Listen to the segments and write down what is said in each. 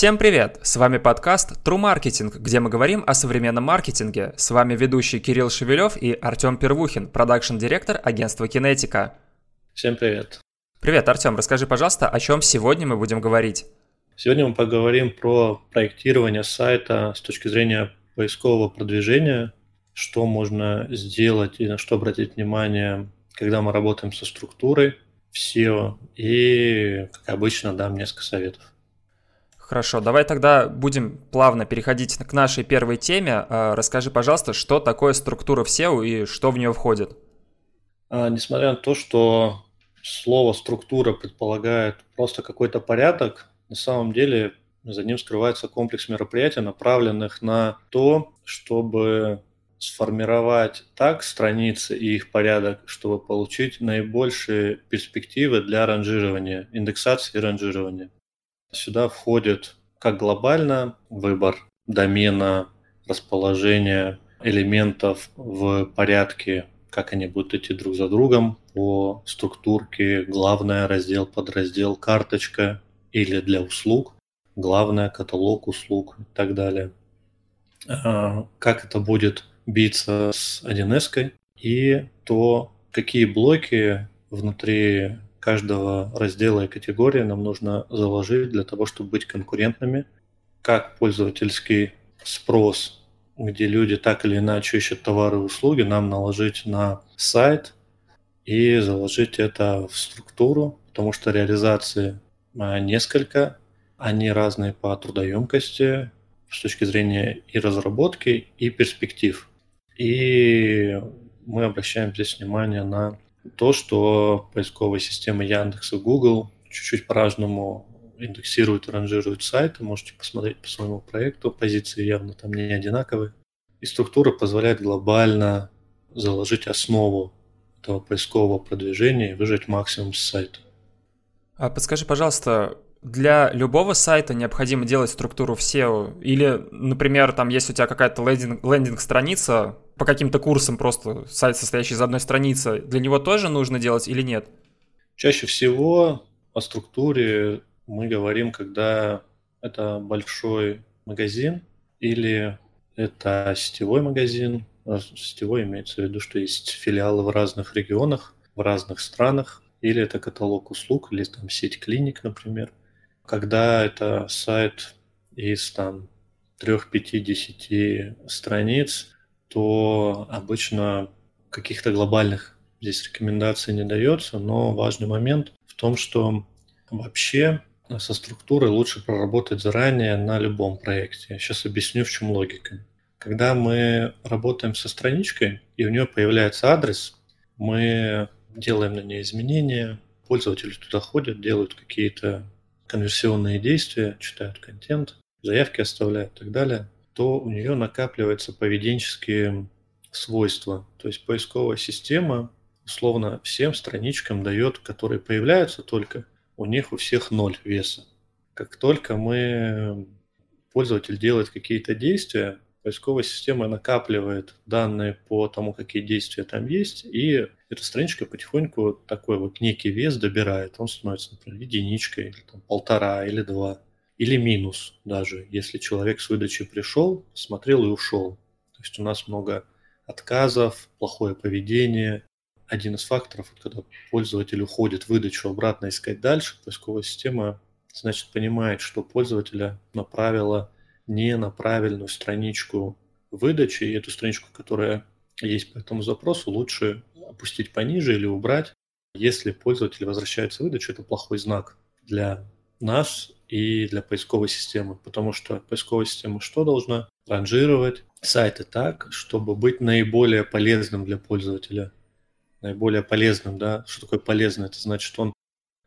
Всем привет! С вами подкаст True Marketing, где мы говорим о современном маркетинге. С вами ведущий Кирилл Шевелев и Артем Первухин, продакшн-директор агентства Кинетика. Всем привет! Привет, Артем, расскажи, пожалуйста, о чем сегодня мы будем говорить. Сегодня мы поговорим про проектирование сайта с точки зрения поискового продвижения, что можно сделать и на что обратить внимание, когда мы работаем со структурой в SEO. И, как обычно, дам несколько советов. Хорошо, давай тогда будем плавно переходить к нашей первой теме. А, расскажи, пожалуйста, что такое структура в SEO и что в нее входит? А, несмотря на то, что слово структура предполагает просто какой-то порядок, на самом деле за ним скрывается комплекс мероприятий, направленных на то, чтобы сформировать так страницы и их порядок, чтобы получить наибольшие перспективы для ранжирования, индексации и ранжирования. Сюда входит как глобально выбор домена, расположение элементов в порядке, как они будут идти друг за другом по структурке, главное, раздел, подраздел, карточка или для услуг, главное, каталог услуг и так далее. А, как это будет биться с 1С и то, какие блоки внутри каждого раздела и категории нам нужно заложить для того, чтобы быть конкурентными, как пользовательский спрос, где люди так или иначе ищут товары и услуги, нам наложить на сайт и заложить это в структуру, потому что реализации а, несколько, они разные по трудоемкости с точки зрения и разработки, и перспектив. И мы обращаем здесь внимание на то, что поисковые системы Яндекс и Google чуть-чуть по-разному индексируют и ранжируют сайты. Можете посмотреть по своему проекту. Позиции явно там не одинаковые. И структура позволяет глобально заложить основу этого поискового продвижения и выжать максимум с сайта. А подскажи, пожалуйста, для любого сайта необходимо делать структуру в SEO? Или, например, там есть у тебя какая-то лендинг, лендинг-страница, по каким-то курсам просто сайт, состоящий из одной страницы, для него тоже нужно делать или нет? Чаще всего о структуре мы говорим, когда это большой магазин или это сетевой магазин. А сетевой имеется в виду, что есть филиалы в разных регионах, в разных странах, или это каталог услуг, или там сеть клиник, например. Когда это сайт из там трех, пяти, десяти страниц, то обычно каких-то глобальных здесь рекомендаций не дается, но важный момент в том, что вообще со структурой лучше проработать заранее на любом проекте. Сейчас объясню, в чем логика. Когда мы работаем со страничкой, и у нее появляется адрес, мы делаем на ней изменения, пользователи туда ходят, делают какие-то конверсионные действия, читают контент, заявки оставляют и так далее то у нее накапливаются поведенческие свойства. То есть поисковая система условно всем страничкам дает, которые появляются только, у них у всех ноль веса. Как только мы пользователь делает какие-то действия, поисковая система накапливает данные по тому, какие действия там есть, и эта страничка потихоньку такой вот некий вес добирает. Он становится, например, единичкой, или там полтора, или два или минус даже, если человек с выдачи пришел, смотрел и ушел. То есть у нас много отказов, плохое поведение. Один из факторов, когда пользователь уходит выдачу обратно искать дальше, поисковая система, значит, понимает, что пользователя направила не на правильную страничку выдачи, и эту страничку, которая есть по этому запросу, лучше опустить пониже или убрать. Если пользователь возвращается в выдачу, это плохой знак для нас и для поисковой системы, потому что поисковая система что должна? Ранжировать сайты так, чтобы быть наиболее полезным для пользователя. Наиболее полезным, да? Что такое полезно? Это значит, что он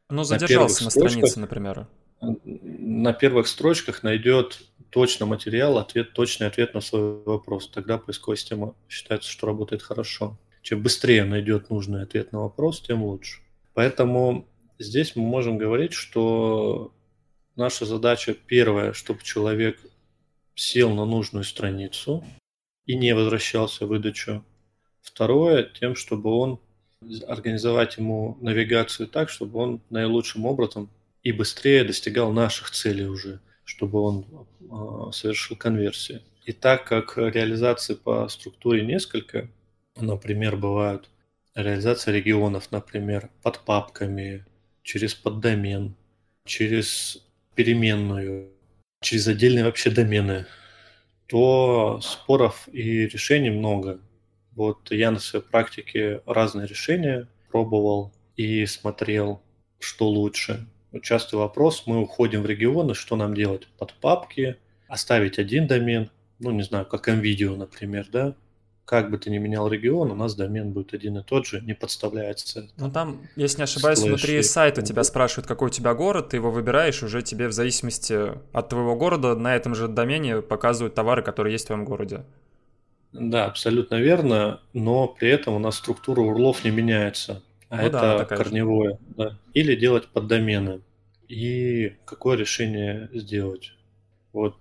ну, задержался на, на странице, например. На первых строчках найдет точно материал, ответ, точный ответ на свой вопрос. Тогда поисковая система считается, что работает хорошо. Чем быстрее найдет нужный ответ на вопрос, тем лучше. Поэтому здесь мы можем говорить, что наша задача первая, чтобы человек сел на нужную страницу и не возвращался в выдачу. Второе, тем, чтобы он организовать ему навигацию так, чтобы он наилучшим образом и быстрее достигал наших целей уже, чтобы он а, совершил конверсию. И так как реализации по структуре несколько, например, бывают реализация регионов, например, под папками, через поддомен, через переменную, через отдельные вообще домены, то споров и решений много. Вот я на своей практике разные решения пробовал и смотрел, что лучше. Частый вопрос, мы уходим в регионы, что нам делать? Под папки, оставить один домен, ну, не знаю, как MVideo, например, да, как бы ты ни менял регион, у нас домен будет один и тот же, не подставляется. Ну там, если не ошибаюсь, слэш внутри сайта тебя спрашивают, какой у тебя город, ты его выбираешь, уже тебе в зависимости от твоего города на этом же домене показывают товары, которые есть в твоем городе. Да, абсолютно верно, но при этом у нас структура урлов не меняется, а ну, это да, корневое. Да. Или делать поддомены. И какое решение сделать? Вот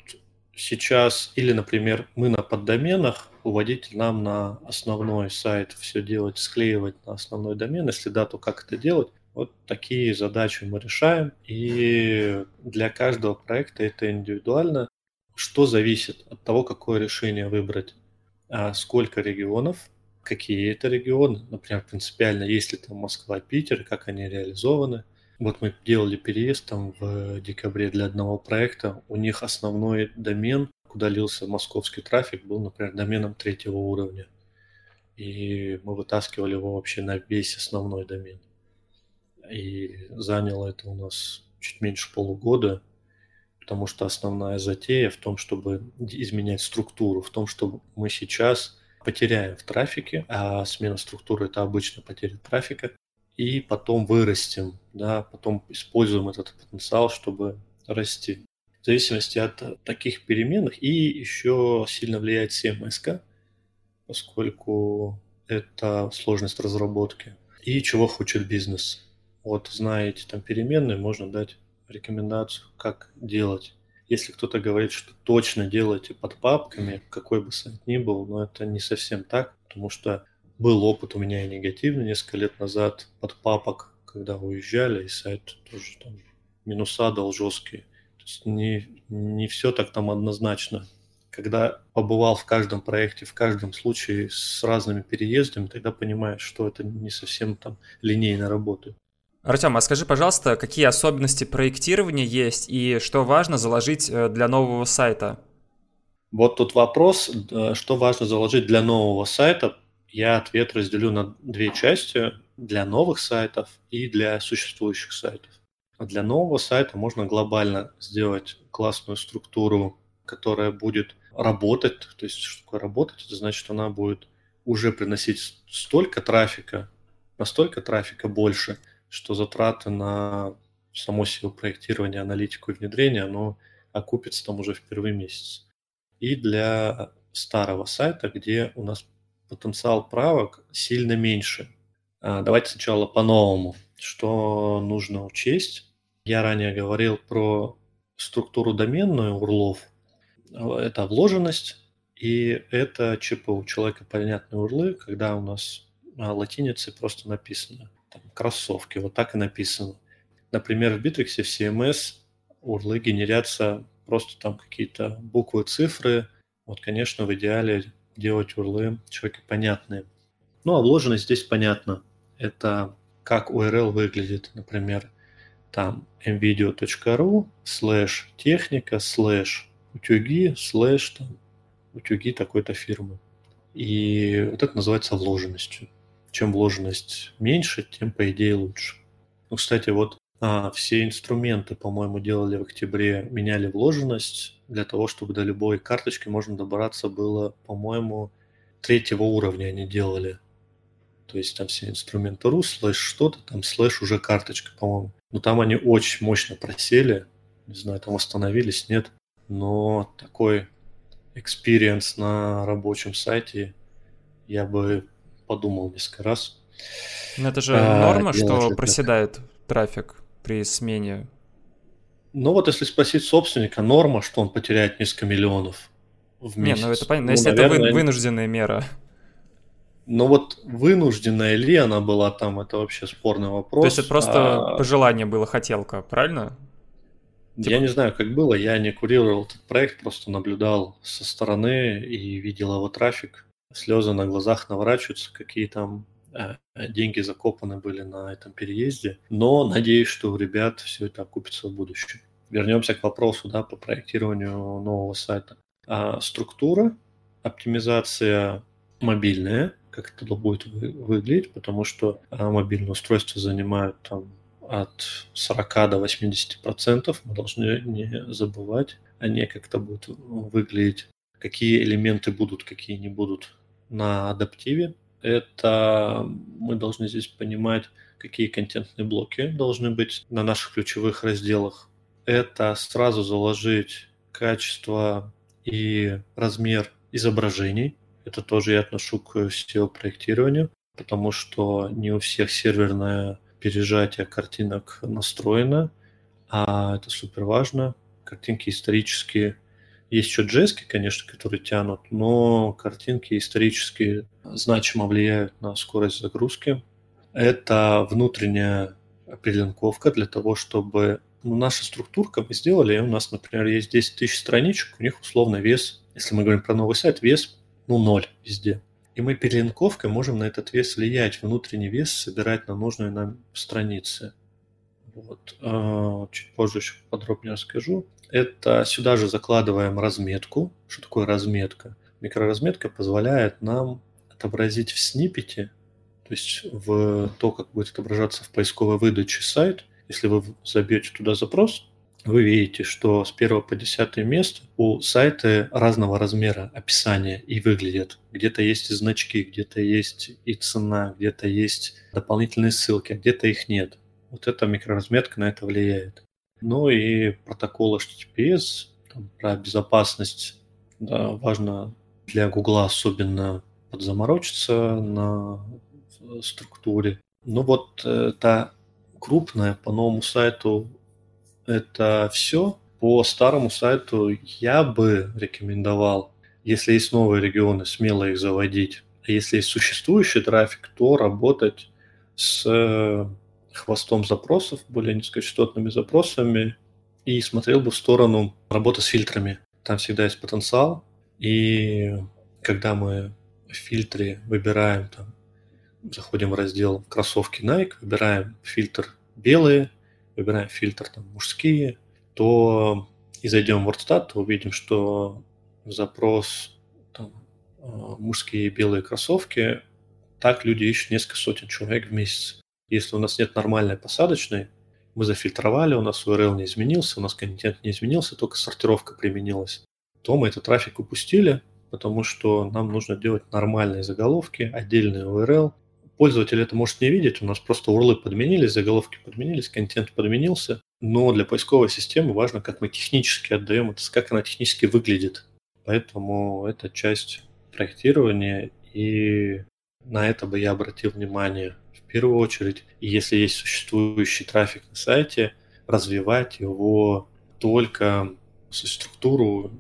сейчас, или, например, мы на поддоменах, уводитель нам на основной сайт все делать, склеивать на основной домен. Если да, то как это делать? Вот такие задачи мы решаем. И для каждого проекта это индивидуально. Что зависит от того, какое решение выбрать? А сколько регионов, какие это регионы, например, принципиально, есть ли там Москва, Питер, как они реализованы. Вот мы делали переезд там в декабре для одного проекта. У них основной домен, куда лился московский трафик, был, например, доменом третьего уровня. И мы вытаскивали его вообще на весь основной домен. И заняло это у нас чуть меньше полугода, потому что основная затея в том, чтобы изменять структуру, в том, что мы сейчас потеряем в трафике, а смена структуры – это обычно потеря трафика, и потом вырастем, да, потом используем этот потенциал, чтобы расти. В зависимости от таких переменных и еще сильно влияет CMS, поскольку это сложность разработки. И чего хочет бизнес. Вот знаете там переменные, можно дать рекомендацию, как делать. Если кто-то говорит, что точно делайте под папками, какой бы сайт ни был, но это не совсем так, потому что был опыт у меня и негативный несколько лет назад под папок, когда уезжали, и сайт тоже там минуса дал жесткие. То есть не, не все так там однозначно. Когда побывал в каждом проекте, в каждом случае с разными переездами, тогда понимаешь, что это не совсем там линейно работает. Артем, а скажи, пожалуйста, какие особенности проектирования есть и что важно заложить э, для нового сайта? Вот тут вопрос, э, что важно заложить для нового сайта, я ответ разделю на две части для новых сайтов и для существующих сайтов. Для нового сайта можно глобально сделать классную структуру, которая будет работать. То есть, что такое работать? Это значит, она будет уже приносить столько трафика, настолько трафика больше, что затраты на само себе проектирование, аналитику и внедрение, оно окупится там уже в первый месяц. И для старого сайта, где у нас потенциал правок сильно меньше. А, давайте сначала по-новому. Что нужно учесть? Я ранее говорил про структуру доменную урлов. Это вложенность и это ЧПУ, человека понятные урлы, когда у нас латиницей просто написано. Там, кроссовки, вот так и написано. Например, в Битрикс в CMS URL ы генерятся просто там какие-то буквы, цифры. Вот, конечно, в идеале делать URL ы человеку понятные. Ну, вложенность здесь понятно. Это как URL выглядит, например, там mvideo.ru слэш техника слэш утюги слэш там утюги такой-то фирмы. И вот это называется вложенностью. Чем вложенность меньше, тем, по идее, лучше. Ну, кстати, вот а, все инструменты, по-моему, делали в октябре, меняли вложенность для того, чтобы до любой карточки можно добраться было, по-моему, третьего уровня они делали. То есть там все инструменты ру, слэш что-то, там слэш уже карточка, по-моему. Но там они очень мощно просели. Не знаю, там восстановились, нет. Но такой experience на рабочем сайте я бы подумал несколько раз. Но это же а, норма, что проседает так. трафик при смене ну вот если спросить собственника, норма, что он потеряет несколько миллионов в месяц. Не, ну это понятно, ну, если наверное, это вынужденная мера. Но вот вынужденная ли она была там, это вообще спорный вопрос. То есть это просто а... пожелание было, хотелка, правильно? Типа... Я не знаю, как было, я не курировал этот проект, просто наблюдал со стороны и видел его трафик. Слезы на глазах наворачиваются, какие там деньги закопаны были на этом переезде. Но надеюсь, что у ребят все это окупится в будущем. Вернемся к вопросу да, по проектированию нового сайта. А структура, оптимизация мобильная, как это будет выглядеть, потому что а, мобильные устройства занимают там от 40 до 80 процентов. Мы должны не забывать ней, как это будет выглядеть, какие элементы будут, какие не будут на адаптиве. Это мы должны здесь понимать, какие контентные блоки должны быть на наших ключевых разделах. Это сразу заложить качество и размер изображений. Это тоже я отношу к SEO-проектированию, потому что не у всех серверная пережатие картинок настроено, а это супер важно. Картинки исторические. Есть еще джески, конечно, которые тянут, но картинки исторические значимо влияют на скорость загрузки. Это внутренняя перелинковка для того, чтобы ну, наша структурка мы сделали, у нас, например, есть 10 тысяч страничек, у них условно вес, если мы говорим про новый сайт, вес ну, ноль везде. И мы перелинковкой можем на этот вес влиять, внутренний вес собирать на нужные нам страницы. Вот. А, чуть позже еще подробнее расскажу. Это сюда же закладываем разметку. Что такое разметка? Микроразметка позволяет нам отобразить в сниппете, то есть в то, как будет отображаться в поисковой выдаче сайт. Если вы забьете туда запрос, вы видите, что с 1 по 10 место у сайта разного размера описания и выглядят. Где-то есть и значки, где-то есть и цена, где-то есть дополнительные ссылки, а где-то их нет. Вот эта микроразметка на это влияет. Ну и протокол HTTPS, там, про безопасность, да, важно для Гугла особенно подзаморочиться на структуре. Ну вот это крупная по новому сайту это все. По старому сайту я бы рекомендовал, если есть новые регионы, смело их заводить. А если есть существующий трафик, то работать с э, хвостом запросов, более низкочастотными запросами, и смотрел бы в сторону работы с фильтрами. Там всегда есть потенциал. И когда мы в фильтре выбираем, там, заходим в раздел кроссовки Nike, выбираем фильтр белые, выбираем фильтр там, мужские, то и зайдем в WordStat, то увидим, что запрос там, а, мужские белые кроссовки, так люди ищут несколько сотен человек в месяц. Если у нас нет нормальной посадочной, мы зафильтровали, у нас URL не изменился, у нас контент не изменился, только сортировка применилась, то мы этот трафик упустили, потому что нам нужно делать нормальные заголовки, отдельный URL, Пользователь это может не видеть, у нас просто урлы подменились, заголовки подменились, контент подменился. Но для поисковой системы важно, как мы технически отдаем это, как она технически выглядит. Поэтому это часть проектирования, и на это бы я обратил внимание первую очередь. И если есть существующий трафик на сайте, развивать его только структуру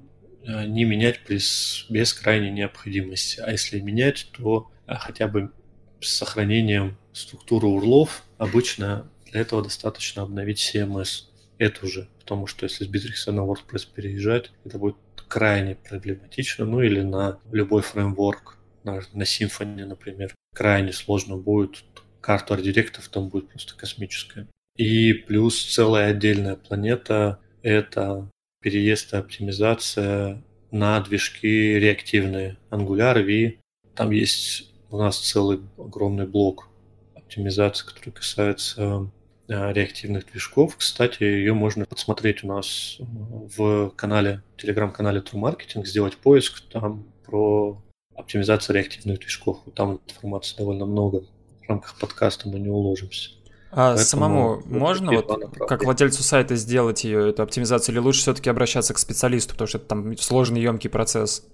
а, не менять без, без крайней необходимости. А если менять, то а, хотя бы с сохранением структуры урлов обычно для этого достаточно обновить CMS эту же, потому что если с Bittrex на WordPress переезжать, это будет крайне проблематично, ну или на любой фреймворк, на, на Symfony, например, крайне сложно будет. Карту редиректов там будет просто космическая. И плюс целая отдельная планета — это переезд и оптимизация на движки реактивные. Angular, V. Там есть у нас целый огромный блок оптимизации, который касается э, реактивных движков. Кстати, ее можно подсмотреть у нас в канале, телеграм-канале True Marketing, сделать поиск там про оптимизацию реактивных движков. Там информации довольно много. В рамках подкаста мы не уложимся. А Поэтому самому можно вот как владельцу сайта сделать ее, эту оптимизацию, или лучше все-таки обращаться к специалисту, потому что это там сложный, емкий процесс?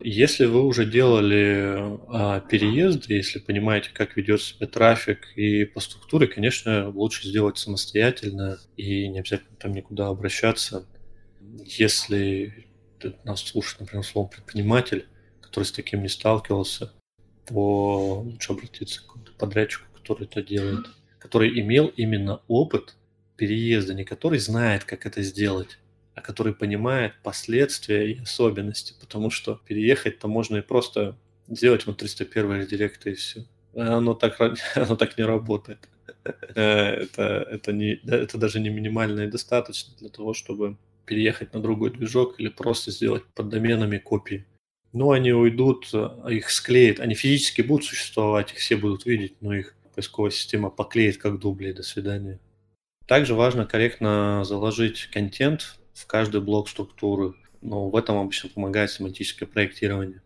Если вы уже делали а, переезды, если понимаете, как ведет себя трафик и по структуре, конечно, лучше сделать самостоятельно и не обязательно там никуда обращаться. Если нас слушает, например, слово предприниматель, который с таким не сталкивался, то лучше обратиться к подрядчику, который это делает, который имел именно опыт переезда, не который знает, как это сделать, а который понимает последствия и особенности, потому что переехать-то можно и просто сделать вот 301 редиректа и все. Оно так, оно так не работает. Э, это, это, не, это даже не минимально и достаточно для того, чтобы переехать на другой движок или просто сделать под доменами копии. Но они уйдут, их склеят, они физически будут существовать, их все будут видеть, но их поисковая система поклеит как дубли, до свидания. Также важно корректно заложить контент в каждый блок структуры, но в этом обычно помогает семантическое проектирование.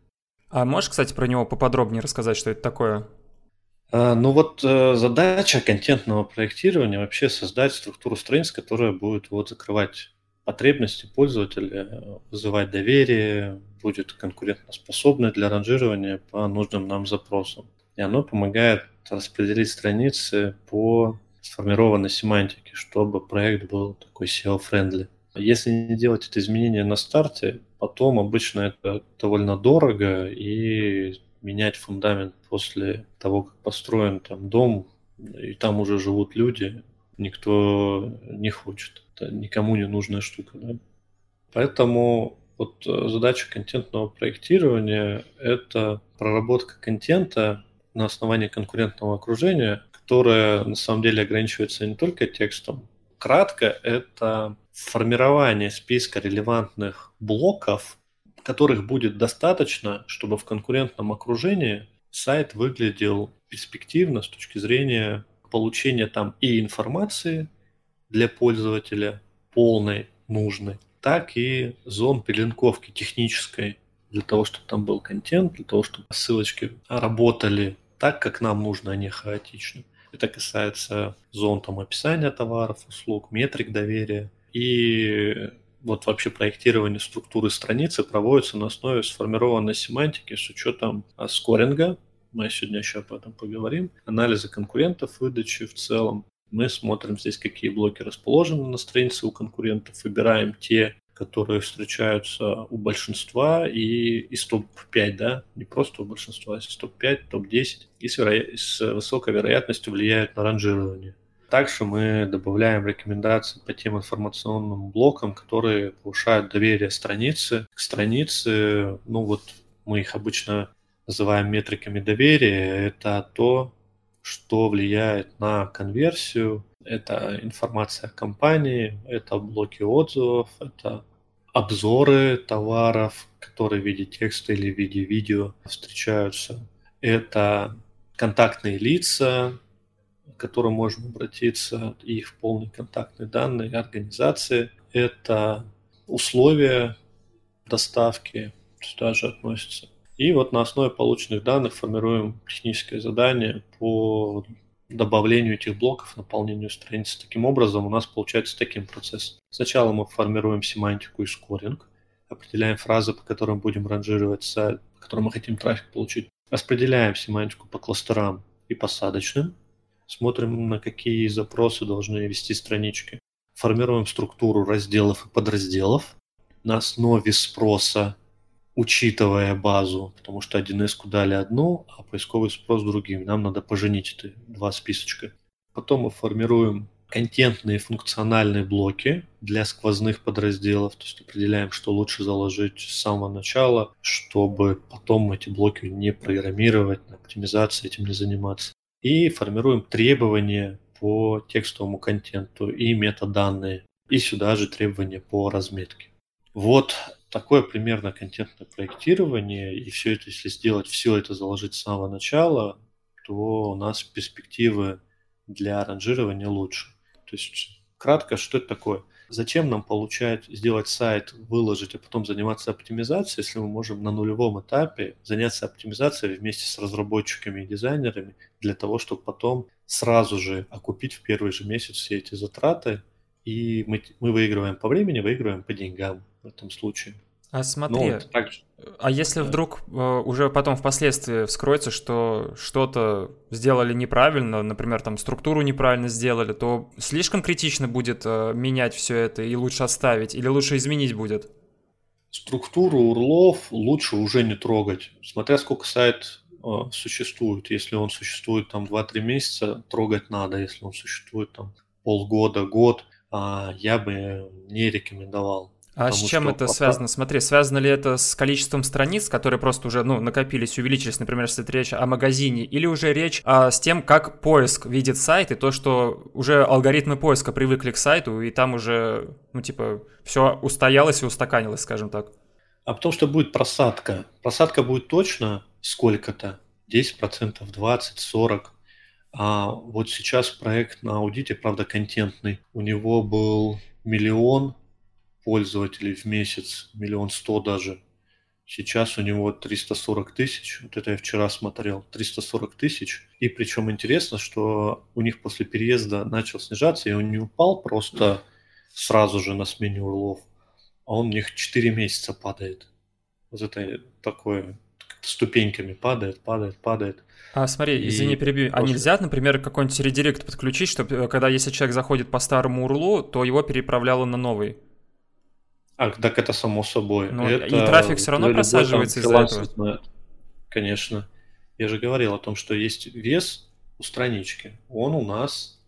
А можешь, кстати, про него поподробнее рассказать, что это такое? А, ну вот э, задача контентного проектирования вообще создать структуру страниц, которая будет вот закрывать потребности пользователя, вызывать доверие, будет конкурентоспособной для ранжирования по нужным нам запросам. И оно помогает распределить страницы по сформированной семантике, чтобы проект был такой SEO-friendly. Если не делать это изменение на старте, потом обычно это довольно дорого и менять фундамент после того, как построен там дом, и там уже живут люди, никто не хочет. Это никому не нужная штука. Да? Поэтому вот э, задача контентного проектирования – это проработка контента на основании конкурентного окружения, которое на самом деле ограничивается не только текстом. Кратко, это формирование списка релевантных блоков которых будет достаточно, чтобы в конкурентном окружении сайт выглядел перспективно с точки зрения получения там и информации для пользователя полной, нужной, так и зон перелинковки технической для того, чтобы там был контент, для того, чтобы ссылочки работали так, как нам нужно, а не хаотично. Это касается зон там описания товаров, услуг, метрик доверия и вот вообще проектирование структуры страницы проводится на основе сформированной семантики с учетом а, скоринга, мы сегодня еще об этом поговорим, анализа конкурентов, выдачи в целом. Мы смотрим здесь, какие блоки расположены на странице у конкурентов, выбираем те, которые встречаются у большинства и из топ-5, да, не просто у большинства, а из топ-5, топ-10 и с, веро... с высокой вероятностью влияют на ранжирование. Также мы добавляем рекомендации по тем информационным блокам, которые повышают доверие страницы. К странице, ну вот мы их обычно называем метриками доверия. Это то, что влияет на конверсию, это информация о компании, это блоки отзывов, это обзоры товаров, которые в виде текста или в виде видео встречаются. Это контактные лица, к которым можем обратиться, их полные контактные данные организации. Это условия доставки, сюда же относятся. И вот на основе полученных данных формируем техническое задание по добавлению этих блоков, наполнению страницы. Таким образом, у нас получается таким процессом. Сначала мы формируем семантику и скоринг, определяем фразы, по которым будем ранжировать сайт, по которым мы хотим трафик получить. Распределяем семантику по кластерам и посадочным смотрим, на какие запросы должны вести странички. Формируем структуру разделов и подразделов на основе спроса, учитывая базу, потому что 1С дали одну, а поисковый спрос другим. Нам надо поженить эти два списочка. Потом мы формируем контентные функциональные блоки для сквозных подразделов, то есть определяем, что лучше заложить с самого начала, чтобы потом эти блоки не программировать, на оптимизации этим не заниматься и формируем требования по текстовому контенту и метаданные, и сюда же требования по разметке. Вот такое примерно контентное проектирование, и все это, если сделать, все это заложить с самого начала, то у нас перспективы для ранжирования лучше. То есть, кратко, что это такое? Зачем нам получать, сделать сайт, выложить, а потом заниматься оптимизацией, если мы можем на нулевом этапе заняться оптимизацией вместе с разработчиками и дизайнерами для того, чтобы потом сразу же окупить в первый же месяц все эти затраты, и мы, мы выигрываем по времени, выигрываем по деньгам в этом случае. А смотри, ну, так... а если вдруг э, уже потом впоследствии вскроется, что что-то сделали неправильно, например, там структуру неправильно сделали, то слишком критично будет э, менять все это и лучше оставить, или лучше изменить будет? Структуру урлов лучше уже не трогать, смотря сколько сайт э, существует. Если он существует там 2-3 месяца, трогать надо. Если он существует там полгода, год, а, я бы не рекомендовал. А с чем это пока... связано? Смотри, связано ли это с количеством страниц, которые просто уже ну, накопились, увеличились, например, если это речь о магазине, или уже речь а, с тем, как поиск видит сайт, и то, что уже алгоритмы поиска привыкли к сайту, и там уже, ну, типа, все устоялось и устаканилось, скажем так. А потому что будет просадка. Просадка будет точно сколько-то, 10%, 20%, 40%. А вот сейчас проект на аудите, правда, контентный. У него был миллион пользователей в месяц, миллион сто даже. Сейчас у него 340 тысяч, вот это я вчера смотрел, 340 тысяч. И причем интересно, что у них после переезда начал снижаться, и он не упал просто сразу же на смене урлов, а он у них 4 месяца падает. Вот это такое, ступеньками падает, падает, падает. А смотри, извини, перебью. А нельзя, например, какой-нибудь редирект подключить, чтобы э, когда если человек заходит по старому урлу, то его переправляло на новый? А, так это само собой. Ну, это и трафик все равно просаживается из-за этого. Конечно. Я же говорил о том, что есть вес у странички. Он у нас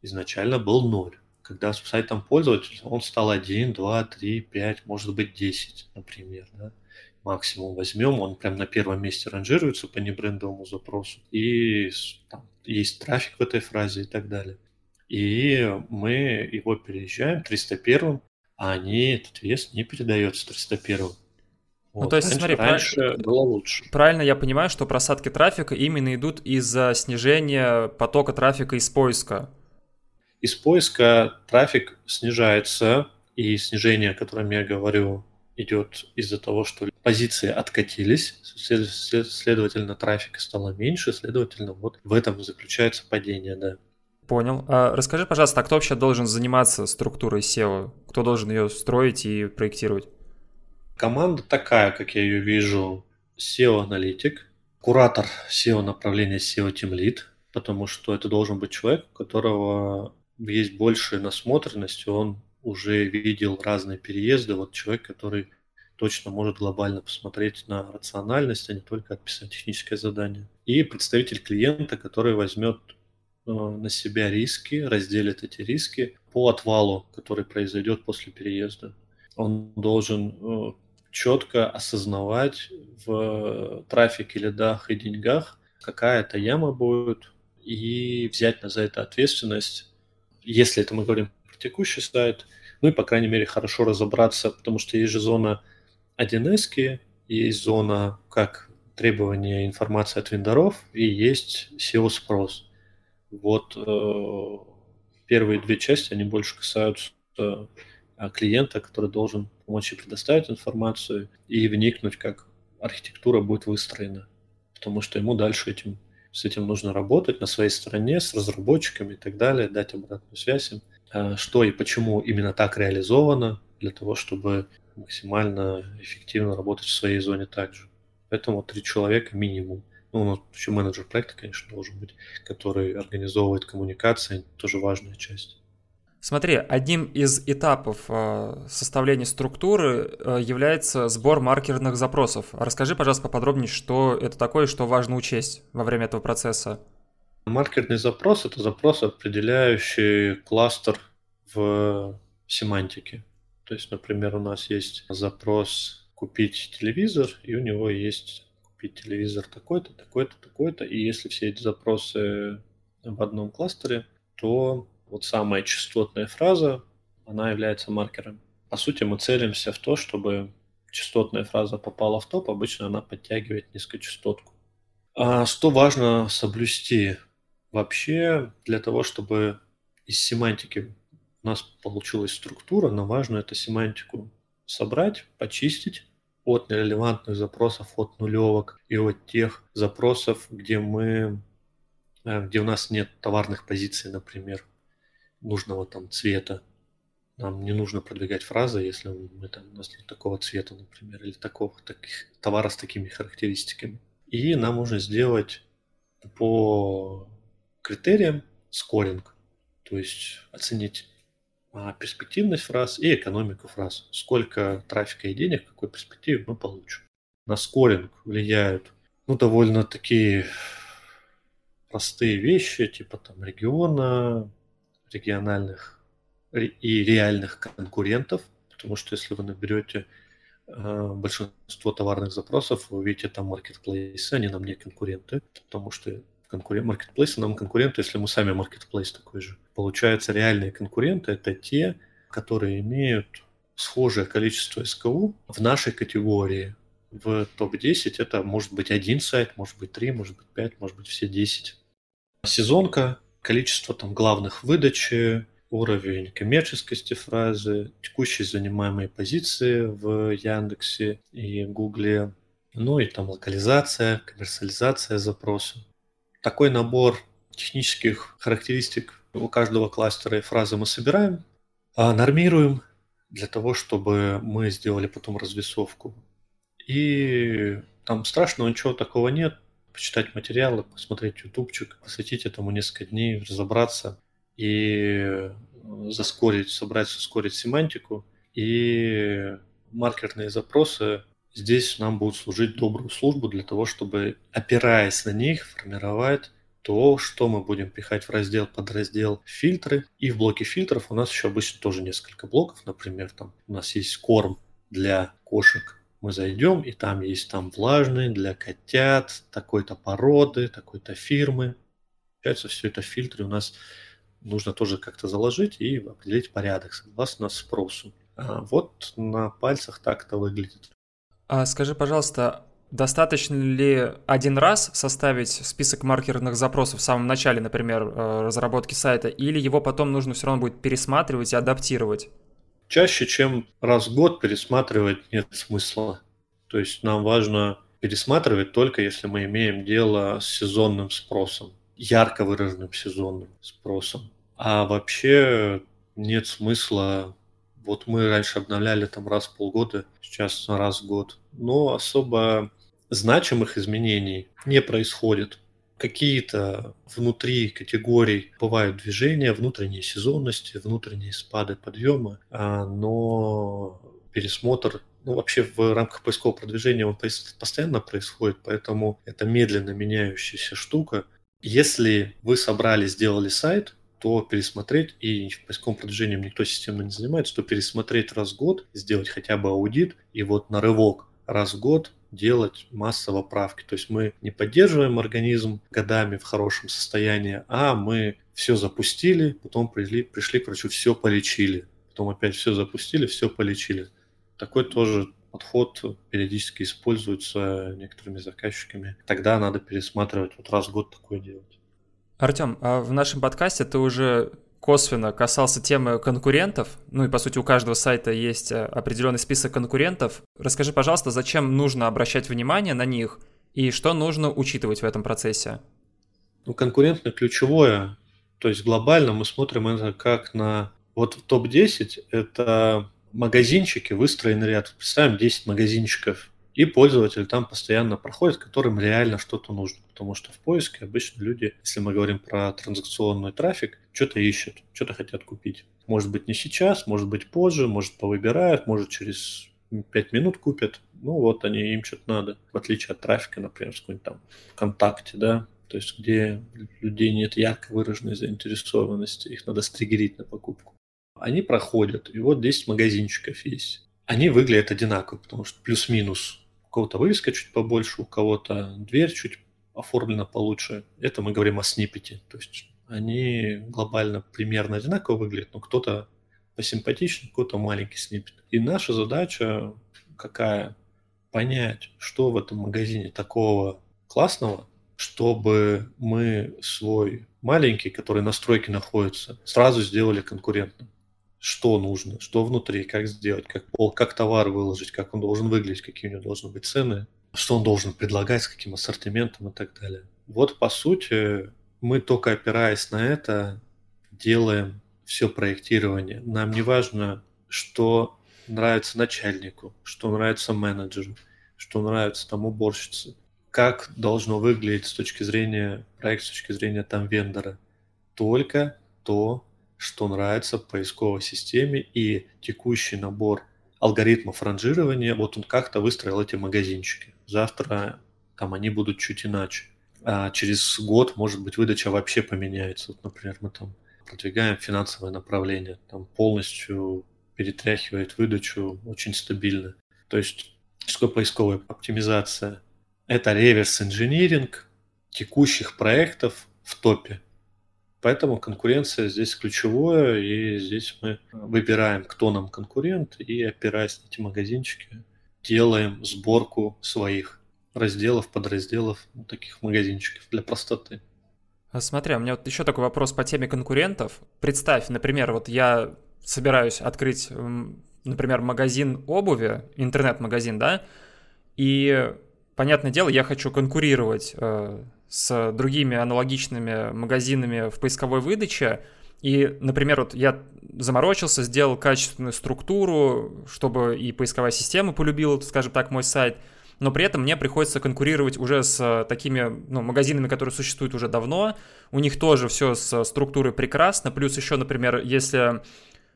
изначально был 0. Когда с сайтом пользователя он стал 1, 2, 3, 5, может быть 10, например. Да? Максимум возьмем, он прям на первом месте ранжируется по небрендовому запросу. И там есть трафик в этой фразе и так далее. И мы его переезжаем 301 а они, этот вес не передается 301 вот. Ну, то есть, раньше, смотри, раньше прав... было лучше. Правильно я понимаю, что просадки трафика именно идут из-за снижения потока трафика из поиска? Из поиска трафик снижается, и снижение, о котором я говорю, идет из-за того, что позиции откатились, следовательно, трафика стало меньше, следовательно, вот в этом заключается падение, да. Понял. А расскажи, пожалуйста, а кто вообще должен заниматься структурой SEO? Кто должен ее строить и проектировать? Команда такая, как я ее вижу, SEO-аналитик, куратор SEO направления SEO Team Lead, потому что это должен быть человек, у которого есть большая насмотренность, он уже видел разные переезды, вот человек, который точно может глобально посмотреть на рациональность, а не только отписать техническое задание. И представитель клиента, который возьмет на себя риски, разделит эти риски по отвалу, который произойдет после переезда. Он должен э, четко осознавать в трафике, лидах и деньгах, какая это яма будет, и взять на за это ответственность, если это мы говорим про текущий сайт, ну и, по крайней мере, хорошо разобраться, потому что есть же зона 1С, есть зона как требования информации от вендоров, и есть SEO-спрос. Вот э, первые две части, они больше касаются э, клиента, который должен помочь и предоставить информацию и вникнуть, как архитектура будет выстроена. Потому что ему дальше этим, с этим нужно работать на своей стороне, с разработчиками и так далее, дать обратную связь им, э, что и почему именно так реализовано, для того, чтобы максимально эффективно работать в своей зоне также. Поэтому три человека минимум. Ну, у нас еще менеджер проекта, конечно, должен быть, который организовывает коммуникации, тоже важная часть. Смотри, одним из этапов э, составления структуры э, является сбор маркерных запросов. Расскажи, пожалуйста, поподробнее, что это такое и что важно учесть во время этого процесса. Маркерный запрос – это запрос, определяющий кластер в семантике. То есть, например, у нас есть запрос «купить телевизор», и у него есть купить телевизор такой-то, такой-то, такой-то. И если все эти запросы в одном кластере, то вот самая частотная фраза, она является маркером. По сути, мы целимся в то, чтобы частотная фраза попала в топ, обычно она подтягивает низкочастотку. А что важно соблюсти? Вообще, для того, чтобы из семантики у нас получилась структура, нам важно эту семантику собрать, почистить, от нерелевантных запросов, от нулевок и от тех запросов, где мы, э, где у нас нет товарных позиций, например, нужного там цвета. Нам не нужно продвигать фразы, если мы там, у нас нет такого цвета, например, или такого таких, товара с такими характеристиками. И нам нужно сделать по критериям скоринг, то есть оценить перспективность фраз и экономику фраз. Сколько трафика и денег, какой перспективе мы получим. На скоринг влияют ну, довольно такие простые вещи, типа там региона, региональных и реальных конкурентов, потому что если вы наберете э, большинство товарных запросов, вы увидите там маркетплейсы, они нам не конкуренты, потому что конкурент, маркетплейсы нам конкуренты, если мы сами маркетплейс такой же. Получается, реальные конкуренты – это те, которые имеют схожее количество СКУ в нашей категории. В топ-10 это может быть один сайт, может быть три, может быть пять, может быть все 10. Сезонка, количество там главных выдачи, уровень коммерческости фразы, текущие занимаемые позиции в Яндексе и Гугле, ну и там локализация, коммерциализация запроса. Такой набор технических характеристик у каждого кластера и фразы мы собираем, а нормируем для того, чтобы мы сделали потом развесовку. И там страшного ничего такого нет. Почитать материалы, посмотреть ютубчик, посвятить этому несколько дней, разобраться и заскорить, собрать, ускорить семантику. И маркерные запросы здесь нам будут служить добрую службу для того, чтобы, опираясь на них, формировать то, что мы будем пихать в раздел, подраздел фильтры. И в блоке фильтров у нас еще обычно тоже несколько блоков. Например, там у нас есть корм для кошек. Мы зайдем, и там есть там влажный для котят, такой-то породы, такой-то фирмы. Получается, все это фильтры у нас нужно тоже как-то заложить и определить порядок согласно спросу. А вот на пальцах так это выглядит. А скажи, пожалуйста, Достаточно ли один раз составить список маркерных запросов в самом начале, например, э, разработки сайта, или его потом нужно все равно будет пересматривать и адаптировать? Чаще, чем раз в год пересматривать нет смысла. То есть нам важно пересматривать только если мы имеем дело с сезонным спросом, ярко выраженным сезонным спросом. А вообще нет смысла вот мы раньше обновляли там раз в полгода, сейчас раз в год. Но особо значимых изменений не происходит. Какие-то внутри категорий бывают движения, внутренние сезонности, внутренние спады, подъемы, а, но пересмотр ну, вообще в рамках поискового продвижения он постоянно происходит, поэтому это медленно меняющаяся штука. Если вы собрали, сделали сайт, то пересмотреть, и поисковым продвижением никто системно не занимается, то пересмотреть раз в год, сделать хотя бы аудит, и вот на рывок раз в год делать массово правки. То есть мы не поддерживаем организм годами в хорошем состоянии, а мы все запустили, потом пришли, пришли к врачу, все полечили. Потом опять все запустили, все полечили. Такой тоже подход периодически используется некоторыми заказчиками. Тогда надо пересматривать, вот раз в год такое делать. Артем, а в нашем подкасте ты уже косвенно касался темы конкурентов, ну и по сути у каждого сайта есть э, определенный список конкурентов. Расскажи, пожалуйста, зачем нужно обращать внимание на них и что нужно учитывать в этом процессе? Ну, конкурентное ключевое, то есть глобально мы смотрим это как на... Вот в топ-10 это магазинчики, выстроенный ряд. Представим 10 магазинчиков и пользователь там постоянно проходит, которым реально что-то нужно. Потому что в поиске обычно люди, если мы говорим про транзакционный трафик, что-то ищут, что-то хотят купить. Может быть не сейчас, может быть позже, может повыбирают, может через 5 минут купят. Ну вот они, им что-то надо. В отличие от трафика, например, с какой-нибудь там ВКонтакте, да, то есть где людей нет ярко выраженной заинтересованности, их надо стригерить на покупку. Они проходят, и вот 10 магазинчиков есть. Они выглядят одинаково, потому что плюс-минус кого-то вывеска чуть побольше, у кого-то дверь чуть оформлена получше. Это мы говорим о снипете. То есть они глобально примерно одинаково выглядят, но кто-то посимпатичнее, кто-то маленький снипет. И наша задача какая? Понять, что в этом магазине такого классного, чтобы мы свой маленький, который на стройке находится, сразу сделали конкурентным что нужно, что внутри, как сделать, как, как товар выложить, как он должен выглядеть, какие у него должны быть цены, что он должен предлагать, с каким ассортиментом и так далее. Вот, по сути, мы только опираясь на это делаем все проектирование. Нам не важно, что нравится начальнику, что нравится менеджеру, что нравится там уборщице, как должно выглядеть с точки зрения проекта, с точки зрения там вендора. Только то, что нравится поисковой системе и текущий набор алгоритмов ранжирования, вот он как-то выстроил эти магазинчики. Завтра там они будут чуть иначе. А через год, может быть, выдача вообще поменяется. Вот, например, мы там продвигаем финансовое направление. Там полностью перетряхивает выдачу очень стабильно. То есть поисковая оптимизация? Это реверс-инжиниринг текущих проектов в топе. Поэтому конкуренция здесь ключевое, и здесь мы выбираем, кто нам конкурент, и опираясь на эти магазинчики, делаем сборку своих разделов, подразделов, ну, таких магазинчиков для простоты. А смотри, у меня вот еще такой вопрос по теме конкурентов. Представь, например, вот я собираюсь открыть, например, магазин обуви, интернет-магазин, да, и, понятное дело, я хочу конкурировать э, с другими аналогичными магазинами в поисковой выдаче, и, например, вот я заморочился, сделал качественную структуру, чтобы и поисковая система полюбила, скажем так, мой сайт, но при этом мне приходится конкурировать уже с такими ну, магазинами, которые существуют уже давно. У них тоже все с структурой прекрасно. Плюс еще, например, если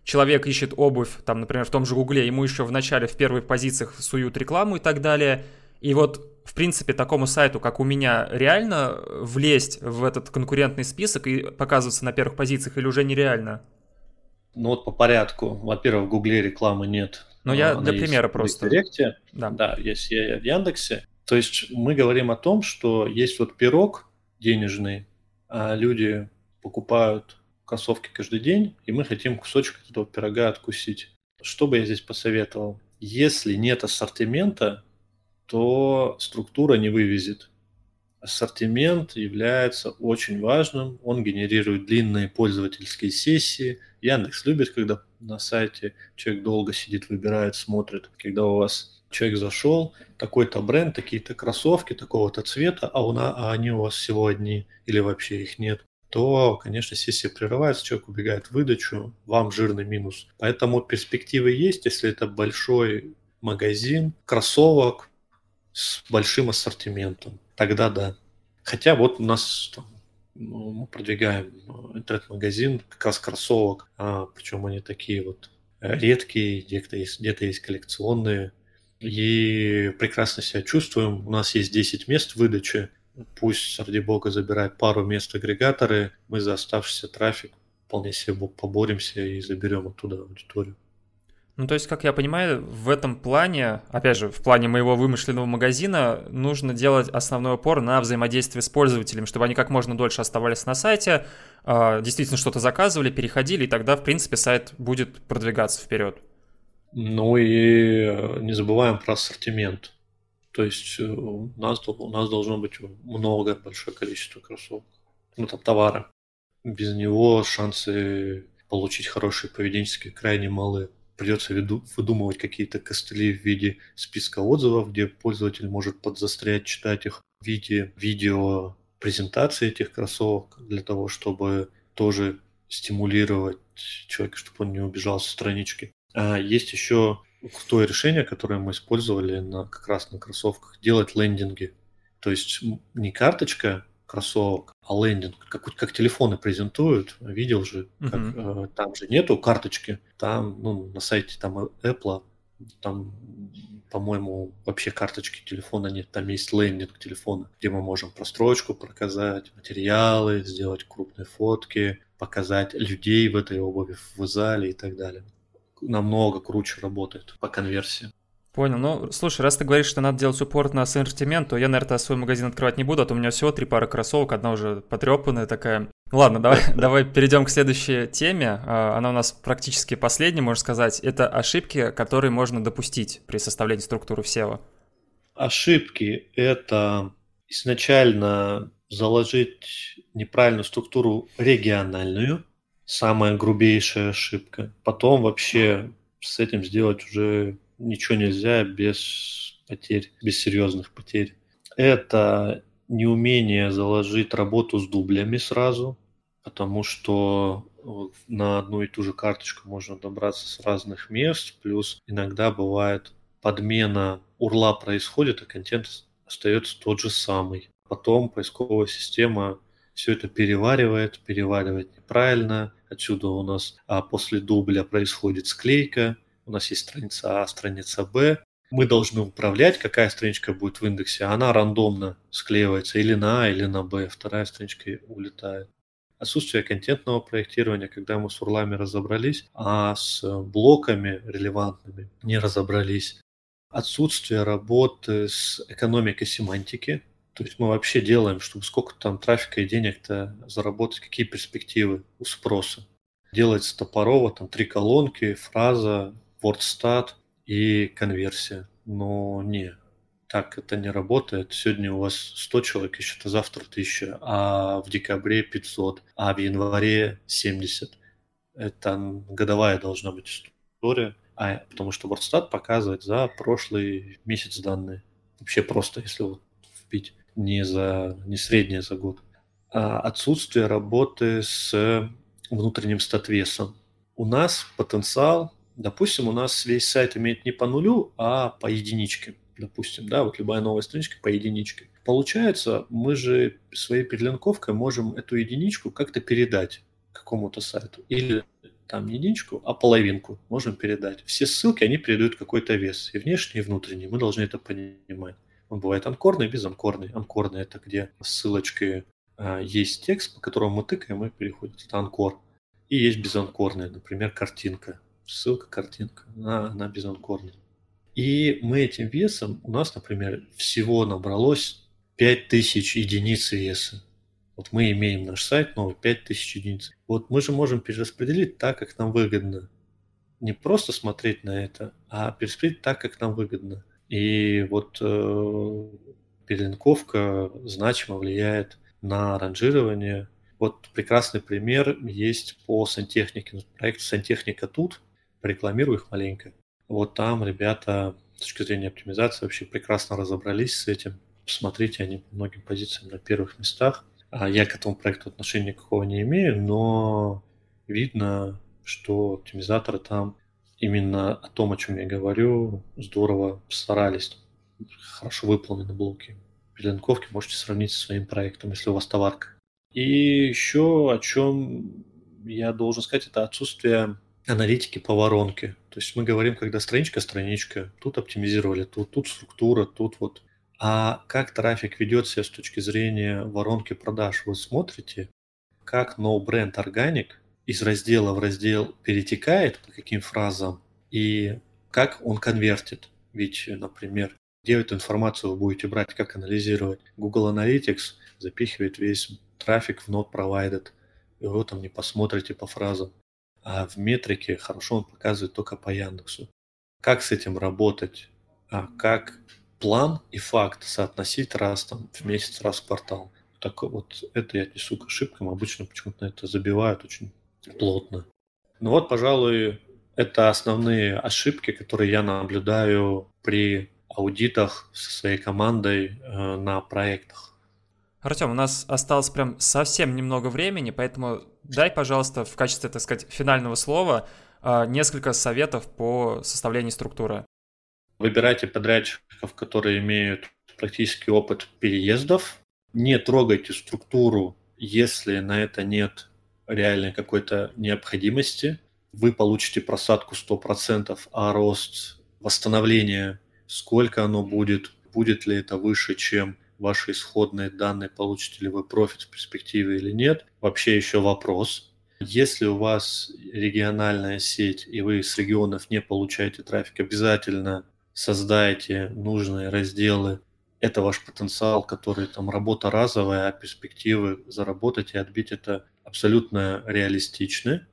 человек ищет обувь, там, например, в том же Гугле, ему еще в начале, в первых позициях суют рекламу и так далее. И вот, в принципе, такому сайту, как у меня, реально влезть в этот конкурентный список и показываться на первых позициях или уже нереально? Ну вот по порядку. Во-первых, в Гугле рекламы нет. Но я для примера просто. В Директе, да. да, есть я в Яндексе. То есть мы говорим о том, что есть вот пирог денежный, а люди покупают кроссовки каждый день, и мы хотим кусочек этого пирога откусить. Что бы я здесь посоветовал? Если нет ассортимента, то структура не вывезет. Ассортимент является очень важным, он генерирует длинные пользовательские сессии. Яндекс любит, когда на сайте человек долго сидит, выбирает, смотрит. Когда у вас человек зашел, такой-то бренд, такие-то кроссовки, такого-то цвета, а, у нас, а они у вас всего одни или вообще их нет то, конечно, сессия прерывается, человек убегает в выдачу, вам жирный минус. Поэтому перспективы есть, если это большой магазин кроссовок с большим ассортиментом. Тогда да. Хотя вот у нас там, ну, мы продвигаем интернет-магазин как раз кроссовок, а, причем они такие вот редкие, где-то есть, где-то есть коллекционные. И прекрасно себя чувствуем. У нас есть 10 мест выдачи пусть, ради бога, забирает пару мест агрегаторы, мы за оставшийся трафик вполне себе поборемся и заберем оттуда аудиторию. Ну, то есть, как я понимаю, в этом плане, опять же, в плане моего вымышленного магазина, нужно делать основной упор на взаимодействие с пользователями, чтобы они как можно дольше оставались на сайте, а, действительно что-то заказывали, переходили, и тогда, в принципе, сайт будет продвигаться вперед. Ну и э, не забываем про ассортимент. То есть э, у нас, у нас должно быть много, большое количество кроссовок, ну там товара. Без него шансы получить хорошие поведенческие крайне малы. Придется выдумывать какие-то костыли в виде списка отзывов, где пользователь может подзастрять, читать их в виде видео презентации этих кроссовок для того, чтобы тоже стимулировать человека, чтобы он не убежал со странички. А есть еще крутое решение, которое мы использовали на, как раз на кроссовках, делать лендинги. То есть не карточка кроссовок, а лендинг, как, как телефоны презентуют. Видел же, как, uh-huh. э, там же нету карточки. Там, ну, на сайте там Apple, там, по-моему, вообще карточки телефона нет. Там есть лендинг телефона, где мы можем прострочку показать, материалы, сделать крупные фотки, показать людей в этой обуви в зале и так далее намного круче работает по конверсии. Понял. Ну, слушай, раз ты говоришь, что надо делать упор на ассортимент, то я, наверное, свой магазин открывать не буду, а то у меня всего три пары кроссовок, одна уже потрепанная такая. Ладно, давай, давай перейдем к следующей теме. А, она у нас практически последняя, можно сказать. Это ошибки, которые можно допустить при составлении структуры SEO. Ошибки – это изначально заложить неправильную структуру региональную – самая грубейшая ошибка. Потом вообще с этим сделать уже ничего нельзя без потерь, без серьезных потерь. Это неумение заложить работу с дублями сразу, потому что на одну и ту же карточку можно добраться с разных мест, плюс иногда бывает подмена урла происходит, а контент остается тот же самый. Потом поисковая система все это переваривает, переваривает неправильно. Отсюда у нас а, после дубля происходит склейка. У нас есть страница А, страница Б. Мы должны управлять, какая страничка будет в индексе. Она рандомно склеивается или на А, или на Б. Вторая страничка улетает. отсутствие контентного проектирования, когда мы с урлами разобрались, а с блоками релевантными не разобрались, отсутствие работы с экономикой семантики, то есть мы вообще делаем, чтобы сколько там трафика и денег-то заработать, какие перспективы у спроса. Делается топорово, там три колонки, фраза, WordStat и конверсия. Но не, так это не работает. Сегодня у вас 100 человек ищет, а завтра 1000, а в декабре 500, а в январе 70. Это годовая должна быть история, а, потому что WordStat показывает за прошлый месяц данные. Вообще просто, если вот вбить, не, за, не среднее за год. А отсутствие работы с внутренним статвесом. У нас потенциал, допустим, у нас весь сайт имеет не по нулю, а по единичке допустим, да, вот любая новая страничка по единичке. Получается, мы же своей перелинковкой можем эту единичку как-то передать какому-то сайту. Или там не единичку, а половинку можем передать. Все ссылки, они передают какой-то вес, и внешний, и внутренний. Мы должны это понимать. Он бывает анкорный, безанкорный. Анкорный – это где ссылочкой а, есть текст, по которому мы тыкаем и переходит. Это анкор. И есть безанкорный, например, картинка. Ссылка, картинка, она, она безанкорная. И мы этим весом, у нас, например, всего набралось 5000 единиц веса. Вот мы имеем наш сайт новый 5000 единиц. Вот мы же можем перераспределить так, как нам выгодно. Не просто смотреть на это, а перераспределить так, как нам выгодно. И вот э, перелинковка значимо влияет на ранжирование. Вот прекрасный пример есть по сантехнике. Проект «Сантехника тут». Рекламирую их маленько. Вот там ребята с точки зрения оптимизации вообще прекрасно разобрались с этим. Посмотрите, они по многим позициям на первых местах. А я к этому проекту отношения никакого не имею, но видно, что оптимизаторы там именно о том, о чем я говорю, здорово постарались. Хорошо выполнены блоки. Перелинковки можете сравнить со своим проектом, если у вас товарка. И еще о чем я должен сказать, это отсутствие аналитики по воронке. То есть мы говорим, когда страничка, страничка, тут оптимизировали, тут, тут структура, тут вот. А как трафик ведет себя с точки зрения воронки продаж? Вы смотрите, как no brand organic из раздела в раздел перетекает, по каким фразам, и как он конвертит. Ведь, например, где эту информацию вы будете брать, как анализировать? Google Analytics запихивает весь трафик в not provided, и вы там не посмотрите по фразам а в метрике хорошо он показывает только по Яндексу. Как с этим работать? А как план и факт соотносить раз там в месяц, раз в квартал? Так вот это я отнесу к ошибкам. Обычно почему-то на это забивают очень плотно. Ну вот, пожалуй, это основные ошибки, которые я наблюдаю при аудитах со своей командой э, на проектах. Артем, у нас осталось прям совсем немного времени, поэтому дай, пожалуйста, в качестве, так сказать, финального слова а, несколько советов по составлению структуры. Выбирайте подрядчиков, которые имеют практический опыт переездов. Не трогайте структуру, если на это нет реальной какой-то необходимости. Вы получите просадку 100%, а рост восстановления, сколько оно будет, будет ли это выше, чем ваши исходные данные, получите ли вы профит в перспективе или нет. Вообще еще вопрос. Если у вас региональная сеть и вы с регионов не получаете трафик, обязательно создайте нужные разделы. Это ваш потенциал, который там работа разовая, а перспективы заработать и отбить это абсолютно реалистичны.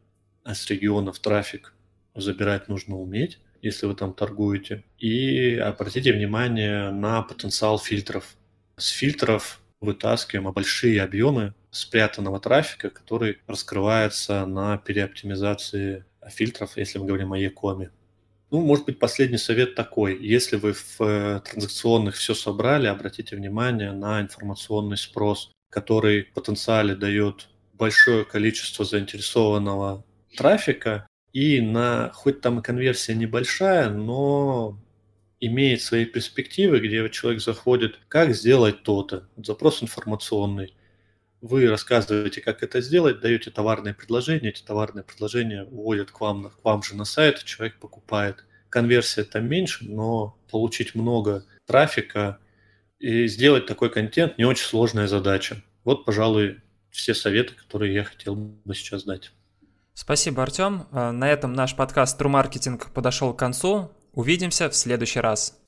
А с регионов трафик забирать нужно уметь если вы там торгуете. И обратите внимание на потенциал фильтров с фильтров вытаскиваем большие объемы спрятанного трафика, который раскрывается на переоптимизации фильтров, если мы говорим о Якоме. Ну, может быть, последний совет такой. Если вы в э, транзакционных все собрали, обратите внимание на информационный спрос, который в потенциале дает большое количество заинтересованного трафика, и на хоть там и конверсия небольшая, но имеет свои перспективы, где человек заходит, как сделать то-то, запрос информационный. Вы рассказываете, как это сделать, даете товарные предложения, эти товарные предложения уводят к вам, к вам же на сайт, человек покупает. Конверсия там меньше, но получить много трафика и сделать такой контент не очень сложная задача. Вот, пожалуй, все советы, которые я хотел бы сейчас дать. Спасибо, Артем. На этом наш подкаст True Marketing подошел к концу. Увидимся в следующий раз.